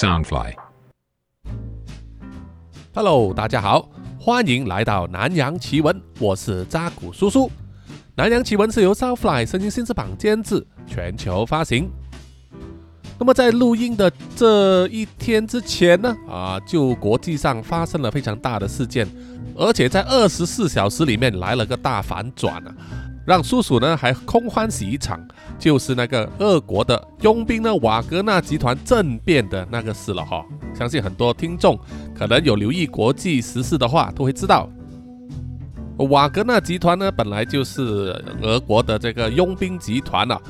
Soundfly。Hello，大家好，欢迎来到南洋奇闻，我是扎古叔叔。南洋奇闻是由 Soundfly 声音新翅膀监制，全球发行。那么在录音的这一天之前呢，啊，就国际上发生了非常大的事件，而且在二十四小时里面来了个大反转啊，让叔叔呢还空欢喜一场，就是那个俄国的佣兵呢瓦格纳集团政变的那个事了哈。相信很多听众可能有留意国际时事的话，都会知道，瓦格纳集团呢本来就是俄国的这个佣兵集团啊。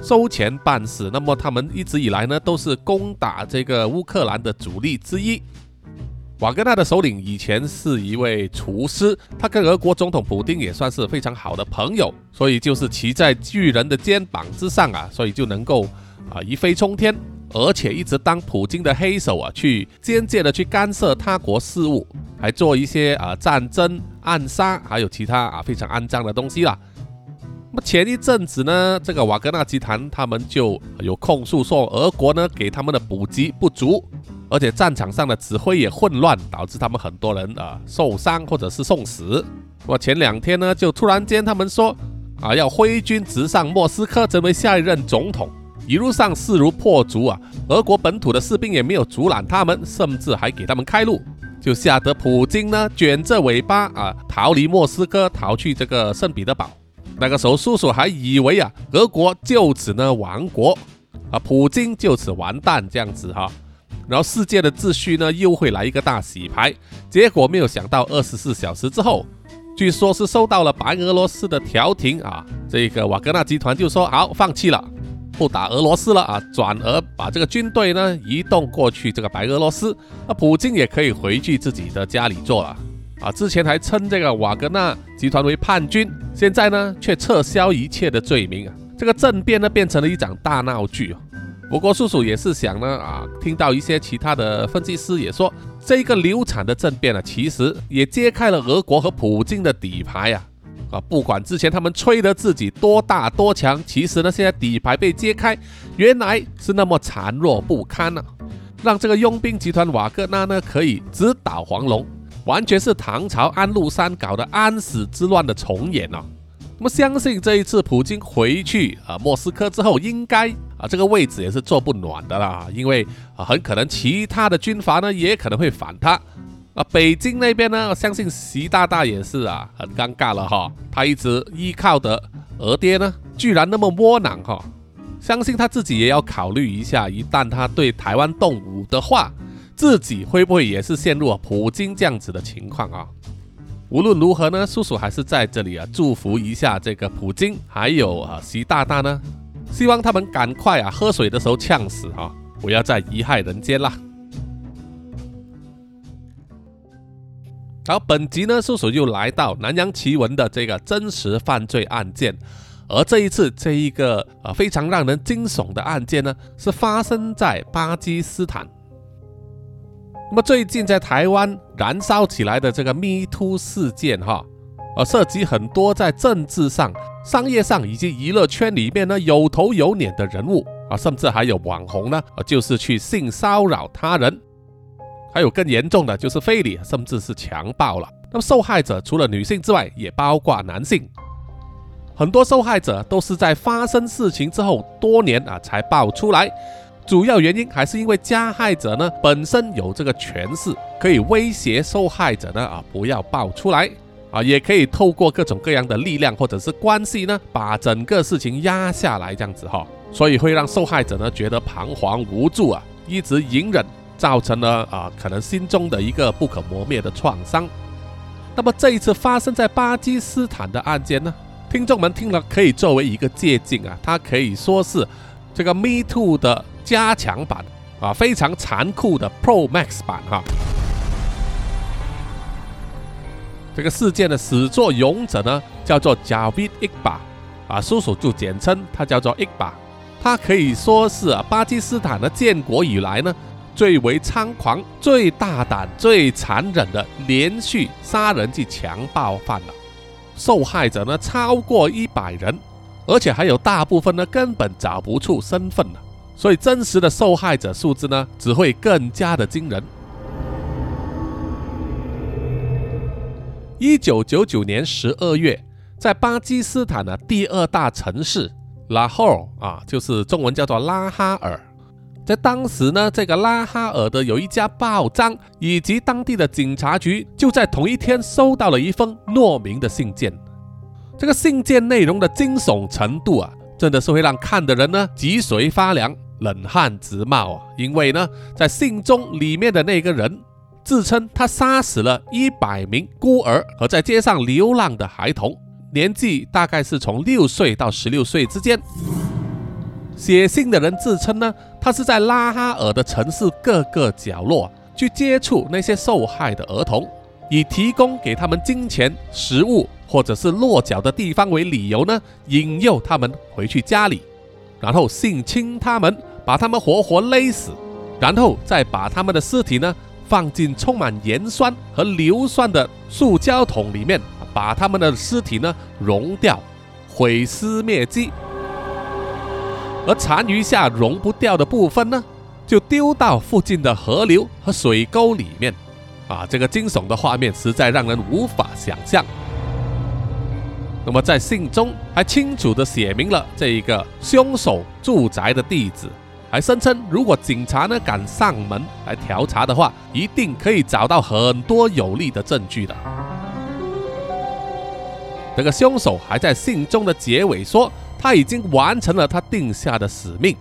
收钱办事，那么他们一直以来呢都是攻打这个乌克兰的主力之一。瓦格纳的首领以前是一位厨师，他跟俄国总统普京也算是非常好的朋友，所以就是骑在巨人的肩膀之上啊，所以就能够啊一飞冲天，而且一直当普京的黑手啊，去间接的去干涉他国事务，还做一些啊战争暗杀，还有其他啊非常肮脏的东西啦。那么前一阵子呢，这个瓦格纳集团他们就有控诉说，俄国呢给他们的补给不足，而且战场上的指挥也混乱，导致他们很多人啊受伤或者是送死。我前两天呢，就突然间他们说啊要挥军直上莫斯科，成为下一任总统。一路上势如破竹啊，俄国本土的士兵也没有阻拦他们，甚至还给他们开路，就吓得普京呢卷着尾巴啊逃离莫斯科，逃去这个圣彼得堡。那个时候，叔叔还以为啊，俄国就此呢亡国，啊，普京就此完蛋这样子哈，然后世界的秩序呢又会来一个大洗牌。结果没有想到，二十四小时之后，据说是受到了白俄罗斯的调停啊，这个瓦格纳集团就说好放弃了，不打俄罗斯了啊，转而把这个军队呢移动过去这个白俄罗斯，那普京也可以回去自己的家里做了。啊，之前还称这个瓦格纳集团为叛军，现在呢却撤销一切的罪名啊！这个政变呢变成了一场大闹剧啊！不过叔叔也是想呢啊，听到一些其他的分析师也说，这个流产的政变呢，其实也揭开了俄国和普京的底牌啊！啊，不管之前他们吹得自己多大多强，其实呢现在底牌被揭开，原来是那么孱弱不堪呢，让这个佣兵集团瓦格纳呢可以直捣黄龙。完全是唐朝安禄山搞的安史之乱的重演哦。那么相信这一次普京回去啊莫斯科之后，应该啊这个位置也是坐不暖的啦，因为很可能其他的军阀呢也可能会反他啊。北京那边呢，相信习大大也是啊很尴尬了哈，他一直依靠的俄爹呢居然那么窝囊哈，相信他自己也要考虑一下，一旦他对台湾动武的话。自己会不会也是陷入普京这样子的情况啊？无论如何呢，叔叔还是在这里啊祝福一下这个普京，还有啊习大大呢，希望他们赶快啊喝水的时候呛死啊，不要再贻害人间啦。好，本集呢，叔叔又来到南洋奇闻的这个真实犯罪案件，而这一次这一个呃非常让人惊悚的案件呢，是发生在巴基斯坦。那么最近在台湾燃烧起来的这个 Me Too 事件，哈，呃，涉及很多在政治上、商业上以及娱乐圈里面呢有头有脸的人物啊，甚至还有网红呢，呃，就是去性骚扰他人，还有更严重的就是非礼，甚至是强暴了。那么受害者除了女性之外，也包括男性，很多受害者都是在发生事情之后多年啊才爆出来。主要原因还是因为加害者呢本身有这个权势，可以威胁受害者呢啊不要爆出来啊，也可以透过各种各样的力量或者是关系呢把整个事情压下来这样子哈，所以会让受害者呢觉得彷徨无助啊，一直隐忍，造成了啊可能心中的一个不可磨灭的创伤。那么这一次发生在巴基斯坦的案件呢，听众们听了可以作为一个借鉴啊，它可以说是这个 Me Too 的。加强版啊，非常残酷的 Pro Max 版哈。这个事件的始作俑者呢，叫做 Javid Iqbal 啊，叔叔就简称他叫做 Iqbal。他可以说是啊，巴基斯坦的建国以来呢，最为猖狂、最大胆、最残忍的连续杀人及强暴犯了。受害者呢超过一百人，而且还有大部分呢根本找不出身份了。所以真实的受害者数字呢，只会更加的惊人。一九九九年十二月，在巴基斯坦的第二大城市拉霍尔啊，就是中文叫做拉哈尔。在当时呢，这个拉哈尔的有一家报章以及当地的警察局，就在同一天收到了一封匿名的信件。这个信件内容的惊悚程度啊，真的是会让看的人呢脊髓发凉。冷汗直冒啊！因为呢，在信中里面的那个人自称他杀死了一百名孤儿和在街上流浪的孩童，年纪大概是从六岁到十六岁之间。写信的人自称呢，他是在拉哈尔的城市各个角落去接触那些受害的儿童，以提供给他们金钱、食物或者是落脚的地方为理由呢，引诱他们回去家里，然后性侵他们。把他们活活勒死，然后再把他们的尸体呢放进充满盐酸和硫酸的塑胶桶里面，把他们的尸体呢熔掉，毁尸灭迹。而残余下熔不掉的部分呢，就丢到附近的河流和水沟里面。啊，这个惊悚的画面实在让人无法想象。那么在信中还清楚地写明了这一个凶手住宅的地址。还声称，如果警察呢敢上门来调查的话，一定可以找到很多有力的证据的。这个凶手还在信中的结尾说，他已经完成了他定下的使命。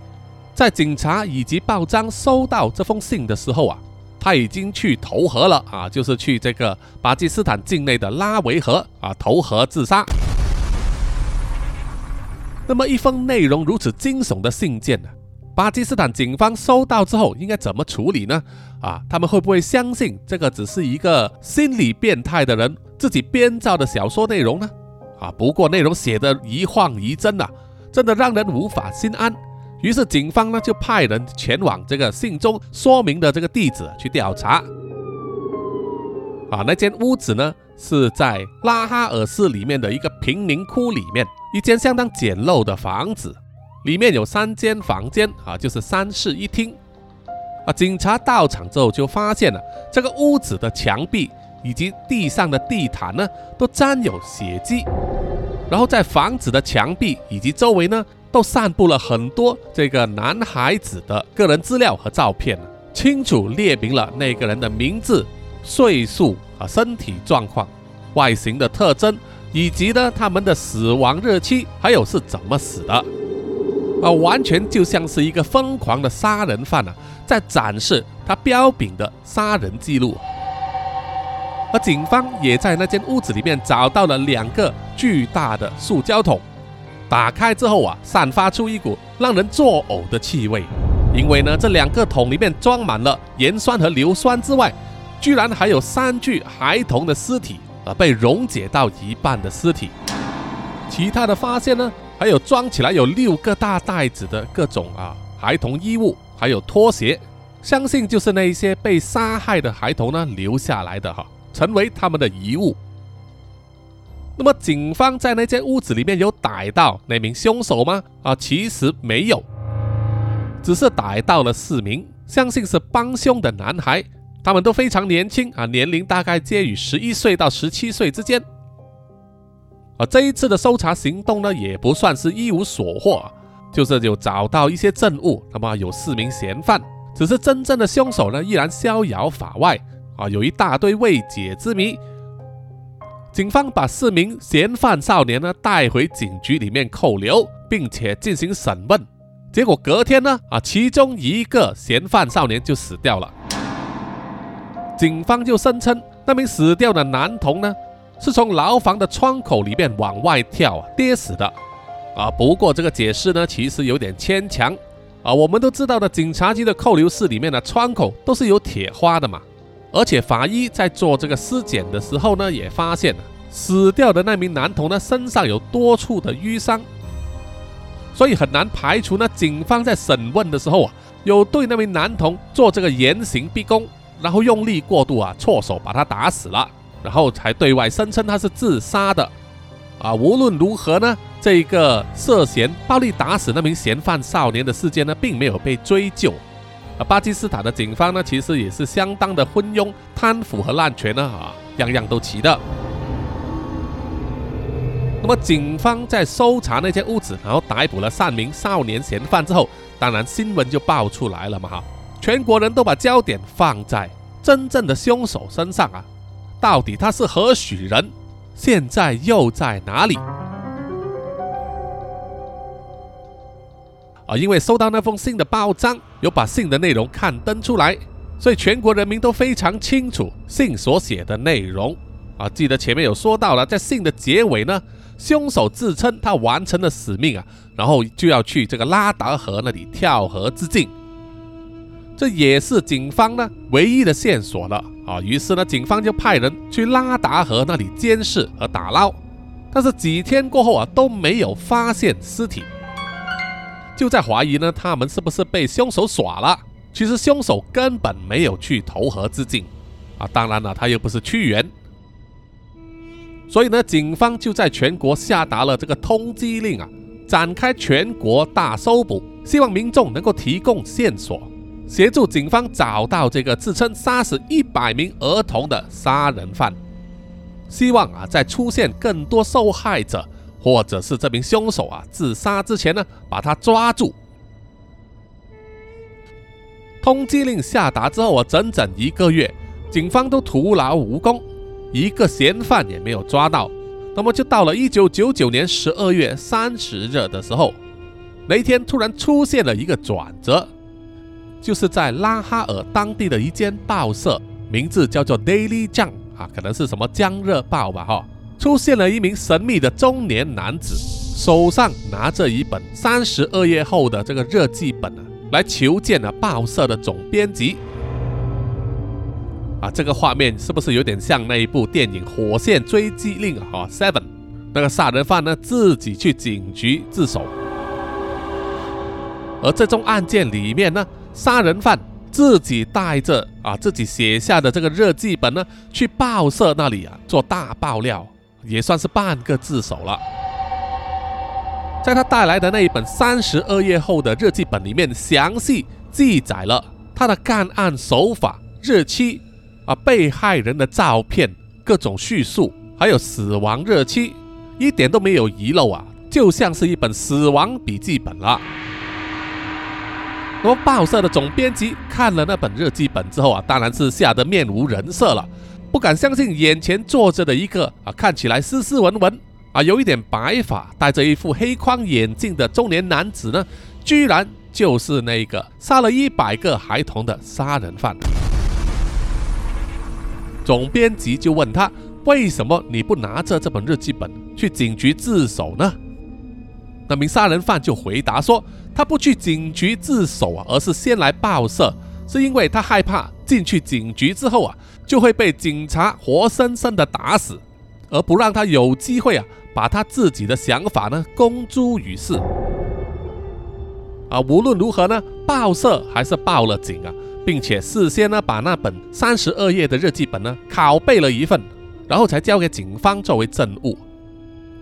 在警察以及报章收到这封信的时候啊，他已经去投河了啊，就是去这个巴基斯坦境内的拉维河啊投河自杀。那么一封内容如此惊悚的信件呢？巴基斯坦警方收到之后应该怎么处理呢？啊，他们会不会相信这个只是一个心理变态的人自己编造的小说内容呢？啊，不过内容写的一晃一真呐，真的让人无法心安。于是警方呢就派人前往这个信中说明的这个地址去调查。啊，那间屋子呢是在拉哈尔市里面的一个贫民窟里面，一间相当简陋的房子。里面有三间房间啊，就是三室一厅啊。警察到场之后就发现了这个屋子的墙壁以及地上的地毯呢，都沾有血迹。然后在房子的墙壁以及周围呢，都散布了很多这个男孩子的个人资料和照片，清楚列明了那个人的名字、岁数啊、身体状况、外形的特征，以及呢他们的死亡日期，还有是怎么死的。啊，完全就像是一个疯狂的杀人犯啊，在展示他彪炳的杀人记录。而警方也在那间屋子里面找到了两个巨大的塑胶桶，打开之后啊，散发出一股让人作呕的气味。因为呢，这两个桶里面装满了盐酸和硫酸之外，居然还有三具孩童的尸体啊，被溶解到一半的尸体。其他的发现呢？还有装起来有六个大袋子的各种啊孩童衣物，还有拖鞋，相信就是那一些被杀害的孩童呢留下来的哈，成为他们的遗物。那么警方在那间屋子里面有逮到那名凶手吗？啊，其实没有，只是逮到了四名，相信是帮凶的男孩，他们都非常年轻啊，年龄大概介于十一岁到十七岁之间。而这一次的搜查行动呢，也不算是一无所获，就是有找到一些证物。那么有四名嫌犯，只是真正的凶手呢，依然逍遥法外啊，有一大堆未解之谜。警方把四名嫌犯少年呢带回警局里面扣留，并且进行审问。结果隔天呢，啊，其中一个嫌犯少年就死掉了。警方就声称，那名死掉的男童呢。是从牢房的窗口里面往外跳啊跌死的，啊，不过这个解释呢，其实有点牵强，啊，我们都知道的，警察局的扣留室里面的窗口都是有铁花的嘛，而且法医在做这个尸检的时候呢，也发现了死掉的那名男童呢身上有多处的淤伤，所以很难排除呢，警方在审问的时候啊，有对那名男童做这个严刑逼供，然后用力过度啊，错手把他打死了。然后才对外声称他是自杀的，啊，无论如何呢，这个涉嫌暴力打死那名嫌犯少年的事件呢，并没有被追究。啊，巴基斯坦的警方呢，其实也是相当的昏庸、贪腐和滥权呢，啊，样样都齐的。那么，警方在搜查那间屋子，然后逮捕了三名少年嫌犯之后，当然新闻就爆出来了嘛，哈，全国人都把焦点放在真正的凶手身上啊，到底他是何许人？现在又在哪里？啊，因为收到那封信的报章有把信的内容刊登出来，所以全国人民都非常清楚信所写的内容。啊，记得前面有说到了，在信的结尾呢，凶手自称他完成了使命啊，然后就要去这个拉达河那里跳河自尽。这也是警方呢唯一的线索了。啊，于是呢，警方就派人去拉达河那里监视和打捞，但是几天过后啊，都没有发现尸体，就在怀疑呢，他们是不是被凶手耍了？其实凶手根本没有去投河自尽啊，当然了，他又不是屈原，所以呢，警方就在全国下达了这个通缉令啊，展开全国大搜捕，希望民众能够提供线索。协助警方找到这个自称杀死一百名儿童的杀人犯，希望啊在出现更多受害者或者是这名凶手啊自杀之前呢，把他抓住。通缉令下达之后啊，整整一个月，警方都徒劳无功，一个嫌犯也没有抓到。那么就到了一九九九年十二月三十日的时候，那一天突然出现了一个转折。就是在拉哈尔当地的一间报社，名字叫做《Daily Jang》啊，可能是什么《江热报》吧哈，出现了一名神秘的中年男子，手上拿着一本三十二页厚的这个日记本啊，来求见了报社的总编辑。啊，这个画面是不是有点像那一部电影《火线追击令》啊？，Seven，那个杀人犯呢自己去警局自首，而这宗案件里面呢。杀人犯自己带着啊自己写下的这个日记本呢，去报社那里啊做大爆料，也算是半个自首了。在他带来的那一本三十二页厚的日记本里面，详细记载了他的干案手法、日期啊、被害人的照片、各种叙述，还有死亡日期，一点都没有遗漏啊，就像是一本死亡笔记本了。那么报社的总编辑看了那本日记本之后啊，当然是吓得面无人色了，不敢相信眼前坐着的一个啊看起来斯斯文文啊有一点白发、戴着一副黑框眼镜的中年男子呢，居然就是那个杀了一百个孩童的杀人犯。总编辑就问他：“为什么你不拿着这本日记本去警局自首呢？”那名杀人犯就回答说。他不去警局自首啊，而是先来报社，是因为他害怕进去警局之后啊，就会被警察活生生的打死，而不让他有机会啊，把他自己的想法呢公诸于世。啊，无论如何呢，报社还是报了警啊，并且事先呢把那本三十二页的日记本呢拷贝了一份，然后才交给警方作为证物。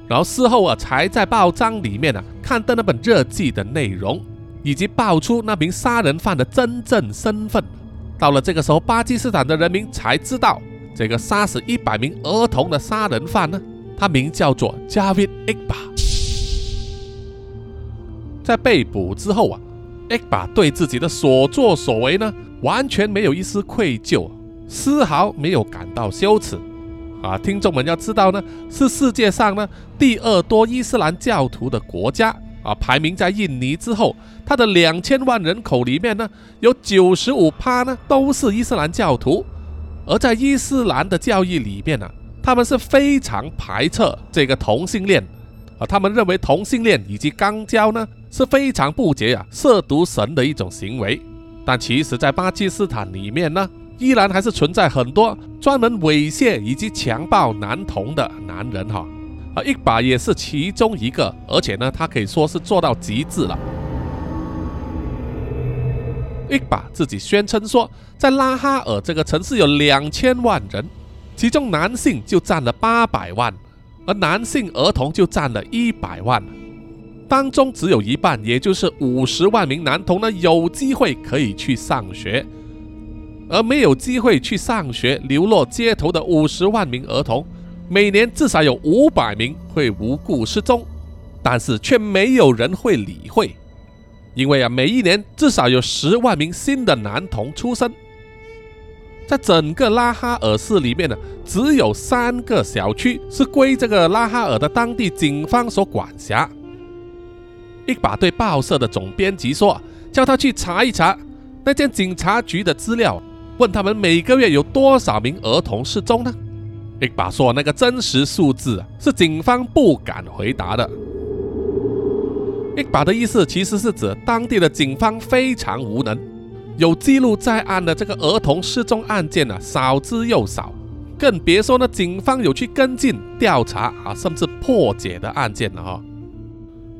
然后事后啊，才在报章里面啊看到那本日记的内容，以及爆出那名杀人犯的真正身份。到了这个时候，巴基斯坦的人民才知道，这个杀死一百名儿童的杀人犯呢，他名叫做 Javid Iqba。在被捕之后啊，Iqba 对自己的所作所为呢，完全没有一丝愧疚，丝毫没有感到羞耻。啊，听众们要知道呢，是世界上呢第二多伊斯兰教徒的国家啊，排名在印尼之后。它的两千万人口里面呢，有九十五趴呢都是伊斯兰教徒。而在伊斯兰的教义里面呢，他们是非常排斥这个同性恋啊，他们认为同性恋以及肛交呢是非常不洁啊、亵渎神的一种行为。但其实，在巴基斯坦里面呢。依然还是存在很多专门猥亵以及强暴男童的男人哈，而，一把也是其中一个，而且呢，他可以说是做到极致了。一把自己宣称说，在拉哈尔这个城市有两千万人，其中男性就占了八百万，而男性儿童就占了一百万，当中只有一半，也就是五十万名男童呢有机会可以去上学，而没有机会去上学、流落街头的五十万名儿童，每年至少有五百名会无故失踪，但是却没有人会理会，因为啊，每一年至少有十万名新的男童出生。在整个拉哈尔市里面呢，只有三个小区是归这个拉哈尔的当地警方所管辖。一把对报社的总编辑说：“叫他去查一查那间警察局的资料，问他们每个月有多少名儿童失踪呢？”一把说：“那个真实数字是警方不敢回答的。”一把的意思其实是指当地的警方非常无能。有记录在案的这个儿童失踪案件呢，少之又少，更别说呢警方有去跟进调查啊，甚至破解的案件了哈。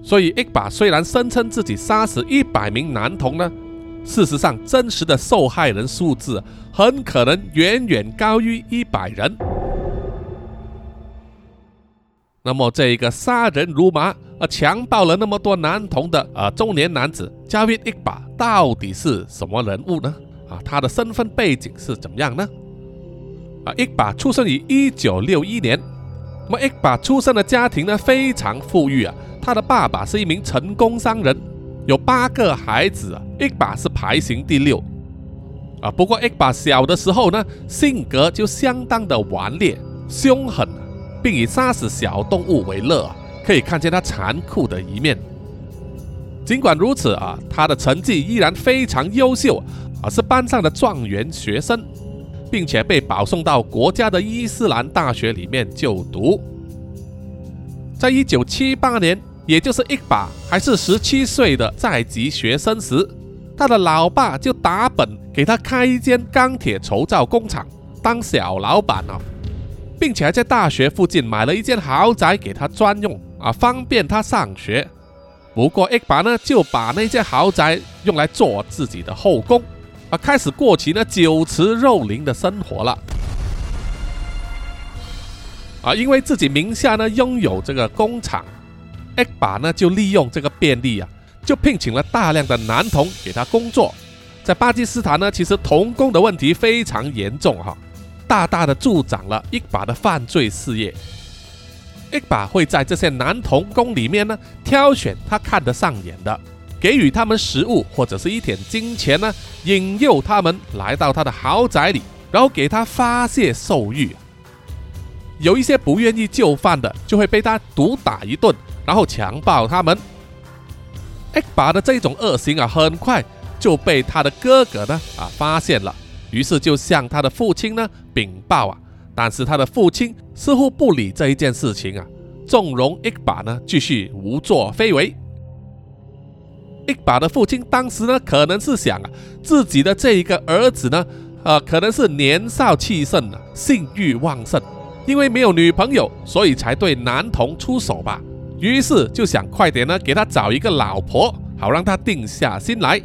所以，一把虽然声称自己杀死一百名男童呢，事实上真实的受害人数字很可能远远高于一百人。那么，这一个杀人如麻、啊强暴了那么多男童的啊中年男子加维伊巴到底是什么人物呢？啊，他的身份背景是怎么样呢？啊，伊巴出生于一九六一年。那么，伊巴出生的家庭呢非常富裕啊，他的爸爸是一名成功商人，有八个孩子啊，伊巴是排行第六。啊，不过伊巴小的时候呢，性格就相当的顽劣、凶狠。并以杀死小动物为乐，可以看见他残酷的一面。尽管如此啊，他的成绩依然非常优秀，啊是班上的状元学生，并且被保送到国家的伊斯兰大学里面就读。在一九七八年，也就是一把还是十七岁的在籍学生时，他的老爸就打本给他开一间钢铁铸造工厂当小老板了。并且还在大学附近买了一间豪宅给他专用啊，方便他上学。不过伊巴呢就把那间豪宅用来做自己的后宫啊，开始过起呢酒池肉林的生活了。啊，因为自己名下呢拥有这个工厂，伊巴呢就利用这个便利啊，就聘请了大量的男童给他工作。在巴基斯坦呢，其实童工的问题非常严重哈。大大的助长了一把的犯罪事业。一把会在这些男童工里面呢，挑选他看得上眼的，给予他们食物或者是一点金钱呢，引诱他们来到他的豪宅里，然后给他发泄兽欲。有一些不愿意就范的，就会被他毒打一顿，然后强暴他们。一把的这种恶行啊，很快就被他的哥哥呢啊发现了。于是就向他的父亲呢禀报啊，但是他的父亲似乎不理这一件事情啊，纵容伊巴呢继续无作非为。伊巴的父亲当时呢可能是想啊，自己的这一个儿子呢，呃，可能是年少气盛啊，性欲旺盛，因为没有女朋友，所以才对男童出手吧。于是就想快点呢给他找一个老婆，好让他定下心来。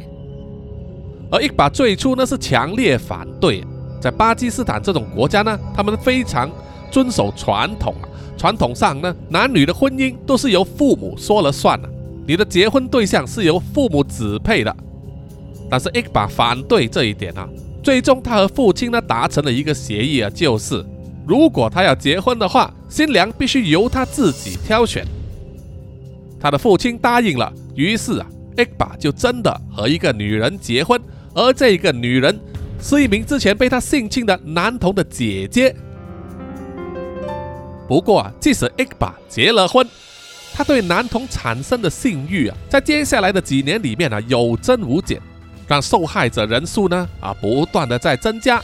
而一把最初呢是强烈反对，在巴基斯坦这种国家呢，他们非常遵守传统啊。传统上呢，男女的婚姻都是由父母说了算的，你的结婚对象是由父母指配的。但是一把反对这一点啊，最终他和父亲呢达成了一个协议啊，就是如果他要结婚的话，新娘必须由他自己挑选。他的父亲答应了，于是啊，艾巴就真的和一个女人结婚。而这个女人是一名之前被他性侵的男童的姐姐。不过啊，即使艾巴结了婚，他对男童产生的性欲啊，在接下来的几年里面啊，有增无减，让受害者人数呢啊不断的在增加，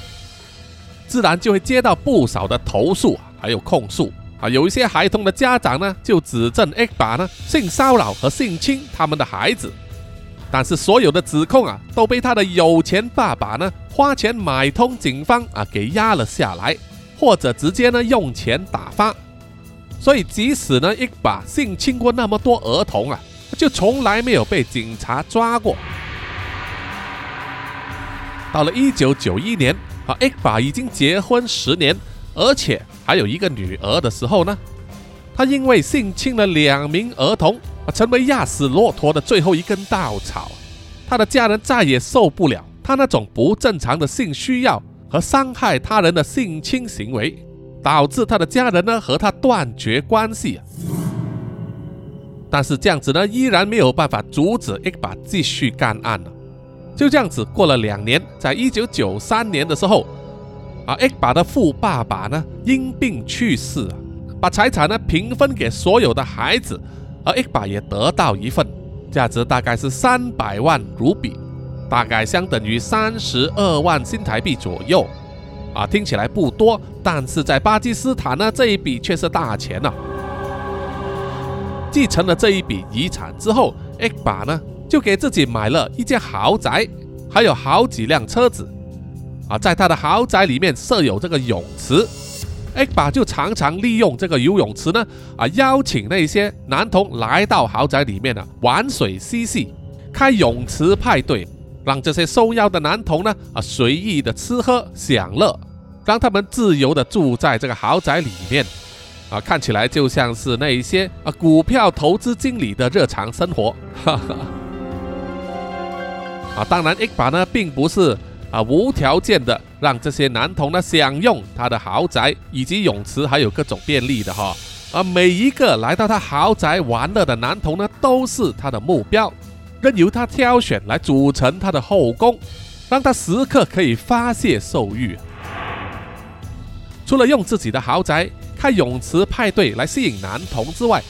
自然就会接到不少的投诉啊还有控诉啊。有一些孩童的家长呢，就指证艾巴呢性骚扰和性侵他们的孩子。但是所有的指控啊，都被他的有钱爸爸呢花钱买通警方啊给压了下来，或者直接呢用钱打发。所以即使呢艾巴性侵过那么多儿童啊，就从来没有被警察抓过。到了一九九一年啊，一把已经结婚十年，而且还有一个女儿的时候呢，他因为性侵了两名儿童，啊，成为压死骆驼的最后一根稻草。他的家人再也受不了他那种不正常的性需要和伤害他人的性侵行为，导致他的家人呢和他断绝关系。但是这样子呢，依然没有办法阻止 X 把继续干案了。就这样子过了两年，在一九九三年的时候，啊，X 把的富爸爸呢因病去世，把财产呢平分给所有的孩子，而 X 把也得到一份。价值大概是三百万卢比，大概相等于三十二万新台币左右，啊，听起来不多，但是在巴基斯坦呢，这一笔却是大钱呐。继承了这一笔遗产之后艾巴呢就给自己买了一间豪宅，还有好几辆车子，啊，在他的豪宅里面设有这个泳池。艾巴就常常利用这个游泳池呢，啊，邀请那些男童来到豪宅里面呢玩水嬉戏，开泳池派对，让这些受邀的男童呢，啊，随意的吃喝享乐，让他们自由的住在这个豪宅里面，啊，看起来就像是那一些啊股票投资经理的日常生活，哈哈。啊，当然艾巴呢并不是。啊，无条件的让这些男童呢享用他的豪宅以及泳池，还有各种便利的哈。而每一个来到他豪宅玩乐的男童呢，都是他的目标，任由他挑选来组成他的后宫，让他时刻可以发泄兽欲。除了用自己的豪宅开泳池派对来吸引男童之外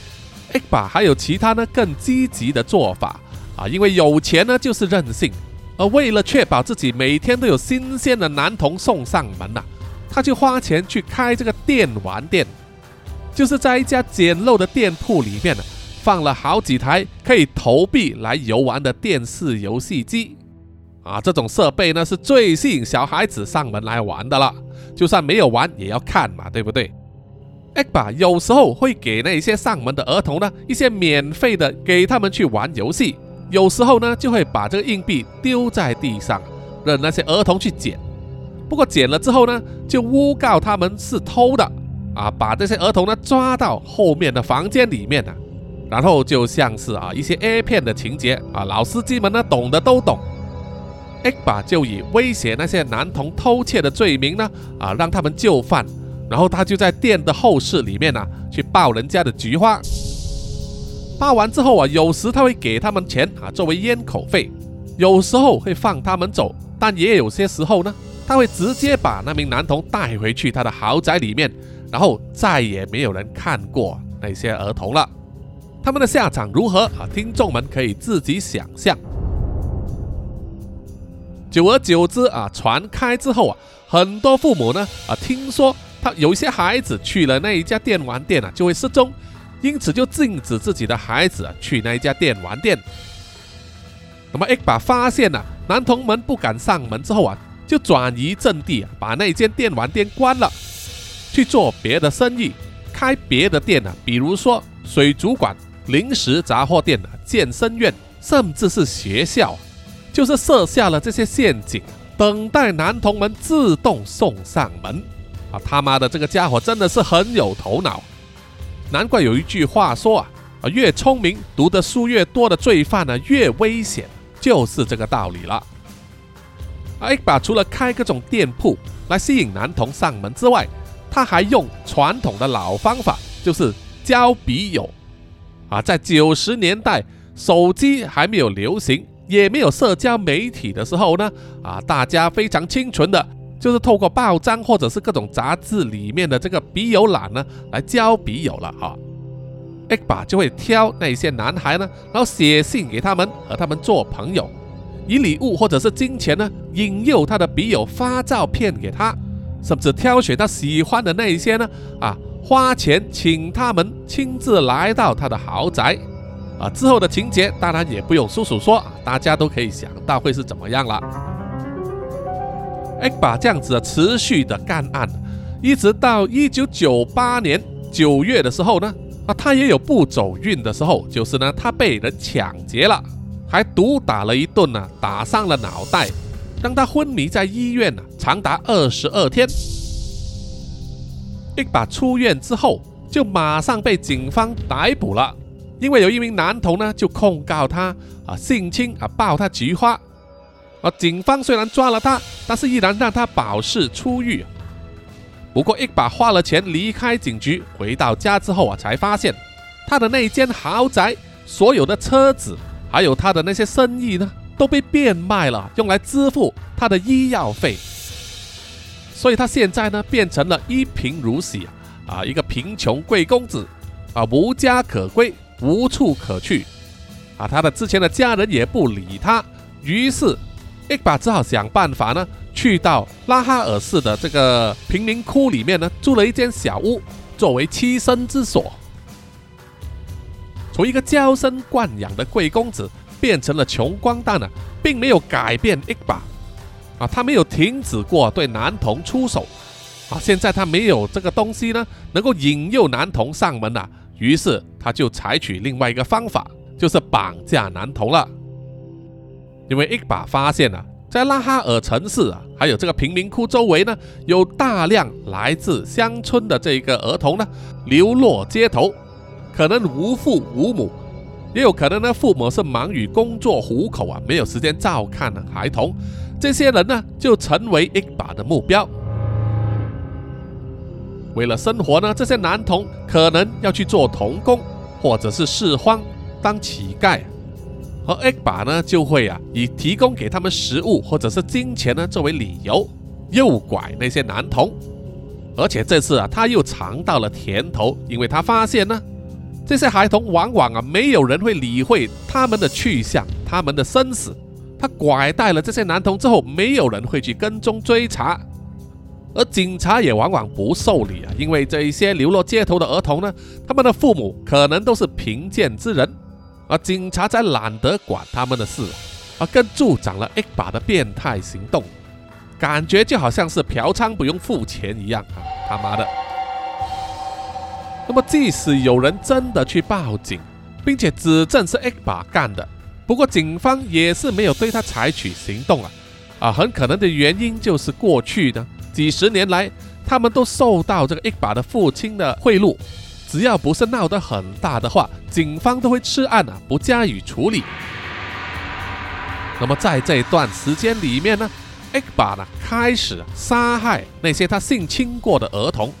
，X 把还有其他呢更积极的做法啊，因为有钱呢就是任性。而为了确保自己每天都有新鲜的男童送上门呐，他就花钱去开这个电玩店，就是在一家简陋的店铺里面呢，放了好几台可以投币来游玩的电视游戏机，啊，这种设备呢是最吸引小孩子上门来玩的了，就算没有玩也要看嘛，对不对艾巴有时候会给那些上门的儿童呢一些免费的，给他们去玩游戏。有时候呢，就会把这个硬币丢在地上，让那些儿童去捡。不过捡了之后呢，就诬告他们是偷的啊，把这些儿童呢抓到后面的房间里面呢，然后就像是啊一些 A 片的情节啊，老司机们呢懂的都懂。X 把就以威胁那些男童偷窃的罪名呢啊，让他们就范，然后他就在店的后室里面呢去抱人家的菊花。发完之后啊，有时他会给他们钱啊，作为烟口费；有时候会放他们走，但也有些时候呢，他会直接把那名男童带回去他的豪宅里面，然后再也没有人看过那些儿童了。他们的下场如何啊？听众们可以自己想象。久而久之啊，传开之后啊，很多父母呢啊，听说他有一些孩子去了那一家电玩店啊，就会失踪。因此就禁止自己的孩子去那一家电玩店。那么 X 把发现了男童们不敢上门之后啊，就转移阵地啊，把那间电玩店关了，去做别的生意，开别的店啊，比如说水族馆、零食杂货店啊、健身院，甚至是学校，就是设下了这些陷阱，等待男童们自动送上门。啊，他妈的，这个家伙真的是很有头脑。难怪有一句话说啊，啊，越聪明、读的书越多的罪犯呢，越危险，就是这个道理了。X 把除了开各种店铺来吸引男童上门之外，他还用传统的老方法，就是交笔友。啊，在九十年代，手机还没有流行，也没有社交媒体的时候呢，啊，大家非常清纯的。就是透过报章或者是各种杂志里面的这个笔友栏呢，来交笔友了哈。X 把就会挑那些男孩呢，然后写信给他们，和他们做朋友，以礼物或者是金钱呢，引诱他的笔友发照片给他，甚至挑选他喜欢的那一些呢，啊，花钱请他们亲自来到他的豪宅，啊，之后的情节当然也不用叔叔说，大家都可以想到会是怎么样了。X 把这样子的持续的干案，一直到一九九八年九月的时候呢，啊，他也有不走运的时候，就是呢，他被人抢劫了，还毒打了一顿呢，打伤了脑袋，让他昏迷在医院呢，长达二十二天。X 把出院之后，就马上被警方逮捕了。因为有一名男童呢，就控告他啊性侵啊抱他菊花，啊警方虽然抓了他，但是依然让他保释出狱。不过一把花了钱离开警局，回到家之后啊，才发现他的那间豪宅、所有的车子，还有他的那些生意呢，都被变卖了，用来支付他的医药费。所以他现在呢，变成了一贫如洗啊，一个贫穷贵公子啊，无家可归。无处可去，啊，他的之前的家人也不理他，于是伊巴只好想办法呢，去到拉哈尔市的这个贫民窟里面呢，租了一间小屋作为栖身之所。从一个娇生惯养的贵公子变成了穷光蛋呢，并没有改变伊巴，啊，他没有停止过对男童出手，啊，现在他没有这个东西呢，能够引诱男童上门呐。于是他就采取另外一个方法，就是绑架男童了。因为伊巴发现啊，在拉哈尔城市啊，还有这个贫民窟周围呢，有大量来自乡村的这个儿童呢，流落街头，可能无父无母，也有可能呢，父母是忙于工作糊口啊，没有时间照看孩童。这些人呢，就成为伊巴的目标。为了生活呢，这些男童可能要去做童工，或者是拾荒当乞丐，而艾巴呢就会啊以提供给他们食物或者是金钱呢作为理由诱拐那些男童，而且这次啊他又尝到了甜头，因为他发现呢这些孩童往往啊没有人会理会他们的去向、他们的生死，他拐带了这些男童之后，没有人会去跟踪追查。而警察也往往不受理啊，因为这一些流落街头的儿童呢，他们的父母可能都是贫贱之人，而警察才懒得管他们的事，而更助长了 A 把的变态行动，感觉就好像是嫖娼不用付钱一样啊！他妈的！那么即使有人真的去报警，并且指证是 A 把干的，不过警方也是没有对他采取行动啊！啊，很可能的原因就是过去呢。几十年来，他们都受到这个一把的父亲的贿赂，只要不是闹得很大的话，警方都会吃案啊，不加以处理。那么在这段时间里面呢，一把呢开始杀害那些他性侵过的儿童，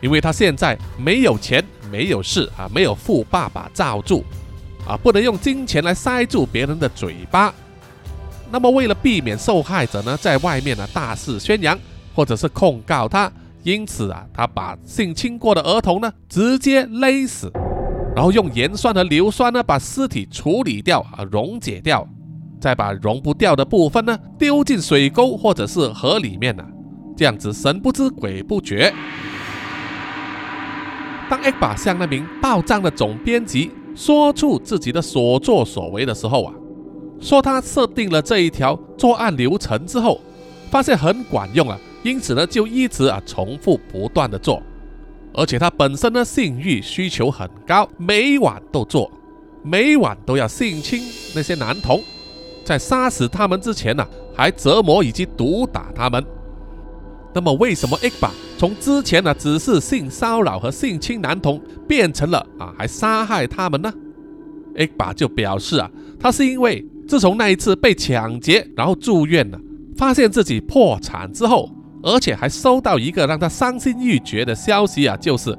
因为他现在没有钱，没有势啊，没有富爸爸罩住啊，不能用金钱来塞住别人的嘴巴。那么为了避免受害者呢在外面呢大肆宣扬。或者是控告他，因此啊，他把性侵过的儿童呢直接勒死，然后用盐酸和硫酸呢把尸体处理掉啊溶解掉，再把溶不掉的部分呢丢进水沟或者是河里面呢，这样子神不知鬼不觉。当 A 把向那名报账的总编辑说出自己的所作所为的时候啊，说他设定了这一条作案流程之后，发现很管用啊。因此呢，就一直啊重复不断的做，而且他本身呢性欲需求很高，每晚都做，每晚都要性侵那些男童，在杀死他们之前呢，还折磨以及毒打他们。那么为什么 A 巴从之前呢只是性骚扰和性侵男童，变成了啊还杀害他们呢？A 巴就表示啊，他是因为自从那一次被抢劫，然后住院了，发现自己破产之后。而且还收到一个让他伤心欲绝的消息啊，就是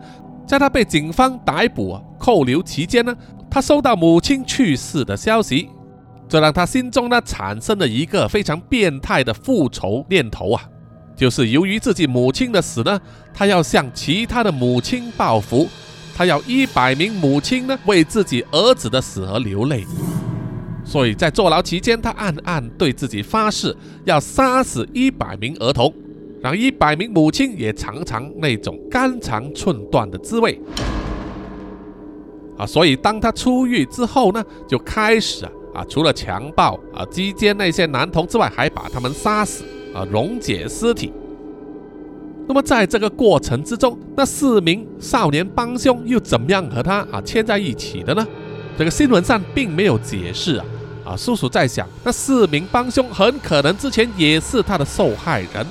在他被警方逮捕、扣留期间呢，他收到母亲去世的消息，这让他心中呢产生了一个非常变态的复仇念头啊，就是由于自己母亲的死呢，他要向其他的母亲报复，他要一百名母亲呢为自己儿子的死而流泪，所以在坐牢期间，他暗暗对自己发誓要杀死一百名儿童。让一百名母亲也尝尝那种肝肠寸断的滋味啊！所以当他出狱之后呢，就开始啊啊，除了强暴啊、击奸那些男童之外，还把他们杀死啊，溶解尸体。那么在这个过程之中，那四名少年帮凶又怎么样和他啊牵在一起的呢？这个新闻上并没有解释啊啊！叔叔在想，那四名帮凶很可能之前也是他的受害人。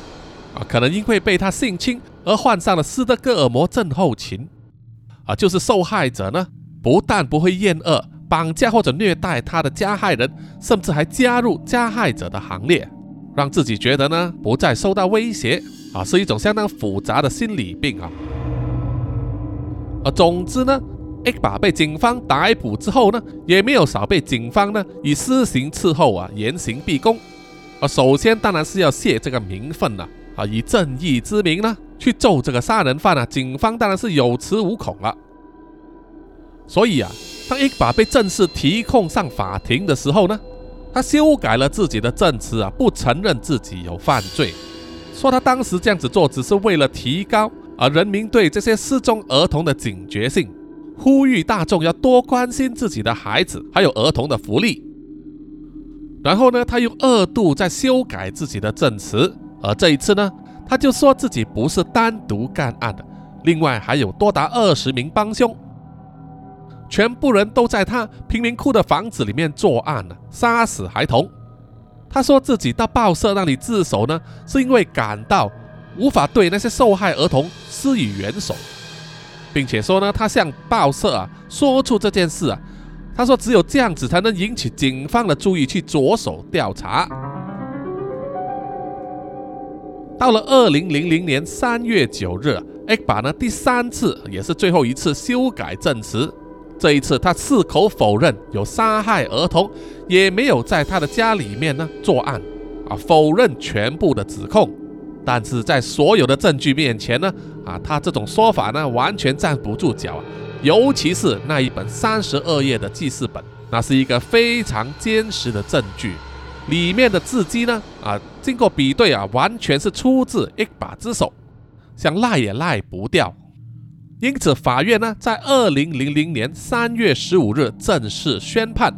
啊，可能因为被他性侵而患上了斯德哥尔摩症候群，啊，就是受害者呢，不但不会厌恶绑架或者虐待他的加害人，甚至还加入加害者的行列，让自己觉得呢不再受到威胁啊，是一种相当复杂的心理病啊。啊总之呢艾巴被警方逮捕之后呢，也没有少被警方呢以私刑伺候啊，严刑逼供。啊首先当然是要泄这个名分了，啊以正义之名呢去揍这个杀人犯啊，警方当然是有恃无恐了。所以啊，当伊法被正式提控上法庭的时候呢，他修改了自己的证词啊，不承认自己有犯罪，说他当时这样子做只是为了提高。而人民对这些失踪儿童的警觉性，呼吁大众要多关心自己的孩子，还有儿童的福利。然后呢，他又二度在修改自己的证词，而这一次呢，他就说自己不是单独干案的，另外还有多达二十名帮凶，全部人都在他贫民窟的房子里面作案了，杀死孩童。他说自己到报社那里自首呢，是因为感到。无法对那些受害儿童施以援手，并且说呢，他向报社啊说出这件事啊，他说只有这样子才能引起警方的注意，去着手调查。到了二零零零年三月九日，A 把呢第三次也是最后一次修改证词，这一次他矢口否认有杀害儿童，也没有在他的家里面呢作案，啊，否认全部的指控。但是在所有的证据面前呢，啊，他这种说法呢完全站不住脚啊，尤其是那一本三十二页的记事本，那是一个非常坚实的证据，里面的字迹呢，啊，经过比对啊，完全是出自一把之手，想赖也赖不掉。因此，法院呢在二零零零年三月十五日正式宣判，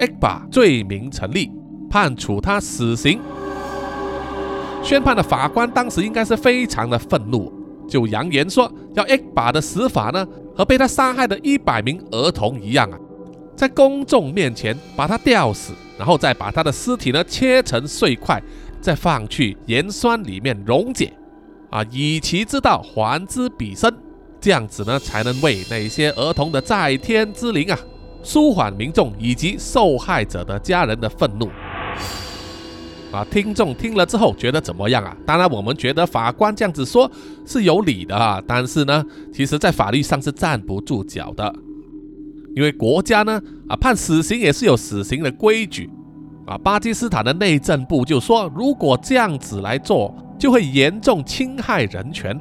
一把罪名成立，判处他死刑。宣判的法官当时应该是非常的愤怒，就扬言说要 A 把的死法呢和被他杀害的一百名儿童一样啊，在公众面前把他吊死，然后再把他的尸体呢切成碎块，再放去盐酸里面溶解，啊，以其之道还之彼身，这样子呢才能为那些儿童的在天之灵啊，舒缓民众以及受害者的家人的愤怒。啊，听众听了之后觉得怎么样啊？当然，我们觉得法官这样子说是有理的啊，但是呢，其实在法律上是站不住脚的，因为国家呢啊判死刑也是有死刑的规矩啊。巴基斯坦的内政部就说，如果这样子来做，就会严重侵害人权，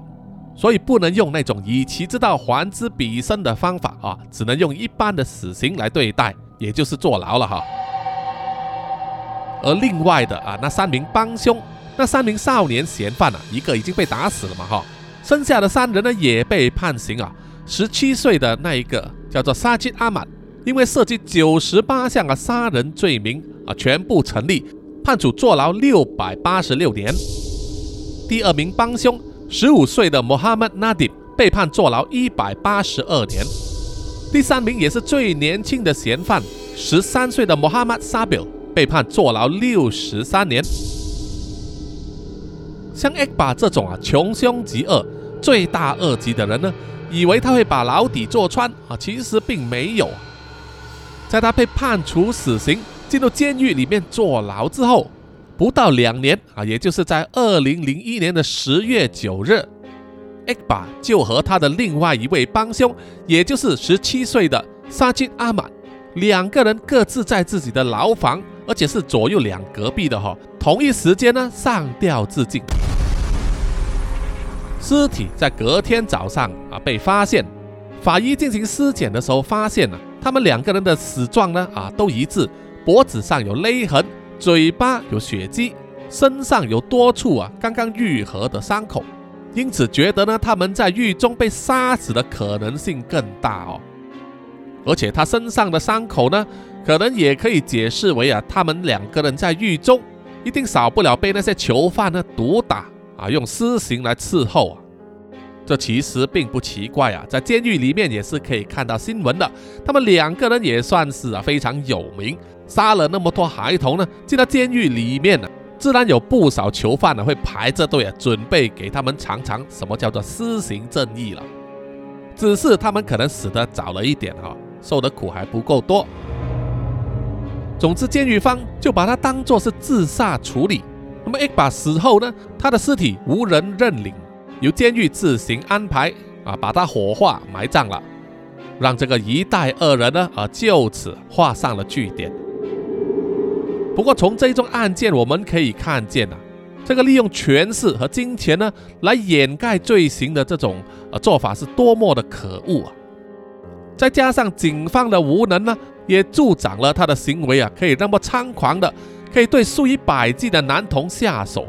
所以不能用那种以其之道还之彼身的方法啊，只能用一般的死刑来对待，也就是坐牢了哈。而另外的啊，那三名帮凶，那三名少年嫌犯啊，一个已经被打死了嘛哈，剩下的三人呢也被判刑啊。十七岁的那一个叫做沙吉阿满，因为涉及九十八项的杀人罪名啊，全部成立，判处坐牢六百八十六年。第二名帮凶十五岁的穆罕默纳迪被判坐牢一百八十二年。第三名也是最年轻的嫌犯，十三岁的穆罕默沙比尔。被判坐牢六十三年。像 A 巴这种啊穷凶极恶、罪大恶极的人呢，以为他会把牢底坐穿啊，其实并没有。在他被判处死刑、进入监狱里面坐牢之后，不到两年啊，也就是在二零零一年的十月九日，A 巴就和他的另外一位帮凶，也就是十七岁的沙金阿满，两个人各自在自己的牢房。而且是左右两隔壁的哈，同一时间呢上吊自尽，尸体在隔天早上啊被发现，法医进行尸检的时候发现了他们两个人的死状呢啊都一致，脖子上有勒痕，嘴巴有血迹，身上有多处啊刚刚愈合的伤口，因此觉得呢他们在狱中被杀死的可能性更大哦，而且他身上的伤口呢。可能也可以解释为啊，他们两个人在狱中一定少不了被那些囚犯呢毒打啊，用私刑来伺候啊。这其实并不奇怪啊，在监狱里面也是可以看到新闻的。他们两个人也算是啊非常有名，杀了那么多孩童呢，进到监狱里面呢，自然有不少囚犯呢会排着队啊，准备给他们尝尝什么叫做私刑正义了。只是他们可能死得早了一点哈，受的苦还不够多。总之，监狱方就把他当作是自杀处理。那么一把死后呢，他的尸体无人认领，由监狱自行安排啊，把他火化埋葬了，让这个一代恶人呢啊就此画上了句点。不过从这一宗案件我们可以看见啊，这个利用权势和金钱呢来掩盖罪行的这种呃做法是多么的可恶啊！再加上警方的无能呢。也助长了他的行为啊，可以那么猖狂的，可以对数以百计的男童下手，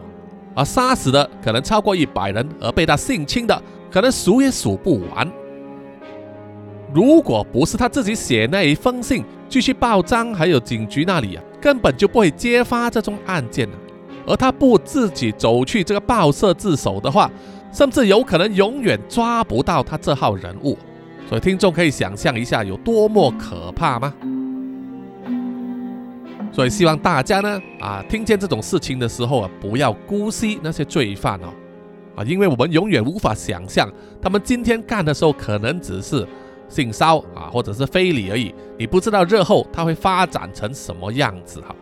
而杀死的可能超过一百人，而被他性侵的可能数也数不完。如果不是他自己写那一封信，继续报章还有警局那里啊，根本就不会揭发这宗案件啊。而他不自己走去这个报社自首的话，甚至有可能永远抓不到他这号人物。所以听众可以想象一下有多么可怕吗？所以希望大家呢啊，听见这种事情的时候啊，不要姑息那些罪犯哦啊，因为我们永远无法想象他们今天干的时候可能只是性骚啊，或者是非礼而已。你不知道日后他会发展成什么样子哈。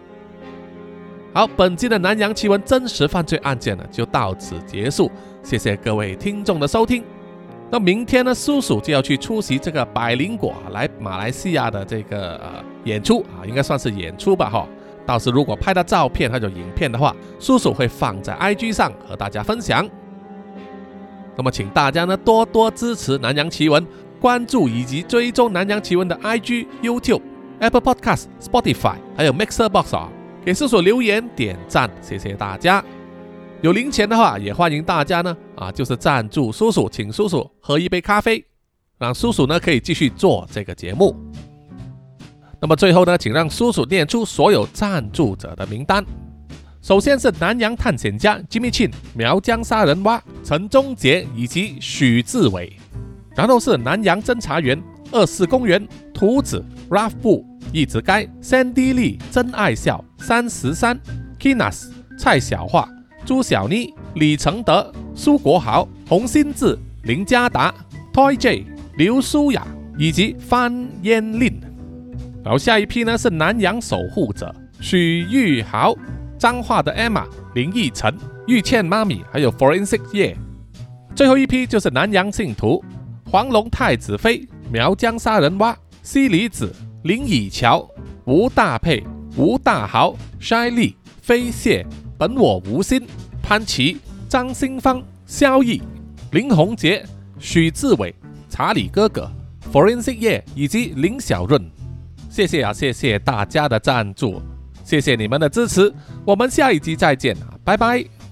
好，本期的南洋奇闻真实犯罪案件呢就到此结束，谢谢各位听众的收听。那明天呢，叔叔就要去出席这个百灵果来马来西亚的这个呃演出啊，应该算是演出吧哈。到时如果拍到照片或者影片的话，叔叔会放在 IG 上和大家分享。那么请大家呢多多支持南洋奇闻，关注以及追踪南洋奇闻的 IG、YouTube、Apple Podcast、Spotify，还有 Mixer Box 啊，给叔叔留言点赞，谢谢大家。有零钱的话，也欢迎大家呢啊，就是赞助叔叔，请叔叔喝一杯咖啡，让叔叔呢可以继续做这个节目。那么最后呢，请让叔叔念出所有赞助者的名单。首先是南洋探险家 Jimmy Chin、苗疆杀人蛙陈忠杰以及许志伟，然后是南洋侦查员二四公园图子 Ralph 布一直该 Sandy Lee 真爱笑三十三 Kinas 蔡小桦。朱小妮、李承德、苏国豪、洪新志、林家达、Toy J、刘舒雅以及范嫣令。然后下一批呢是南洋守护者许玉豪、彰化的 Emma、林奕晨、玉倩妈咪，还有 Forensic 叶。最后一批就是南洋信徒黄龙太子妃、苗疆杀人蛙、西里子、林以乔、吴大佩、吴大豪、筛利、飞蟹。本我无心，潘琪、张新芳、萧毅、林宏杰、许志伟、查理哥哥、Forensic 叶以及林小润，谢谢啊，谢谢大家的赞助，谢谢你们的支持，我们下一集再见，拜拜。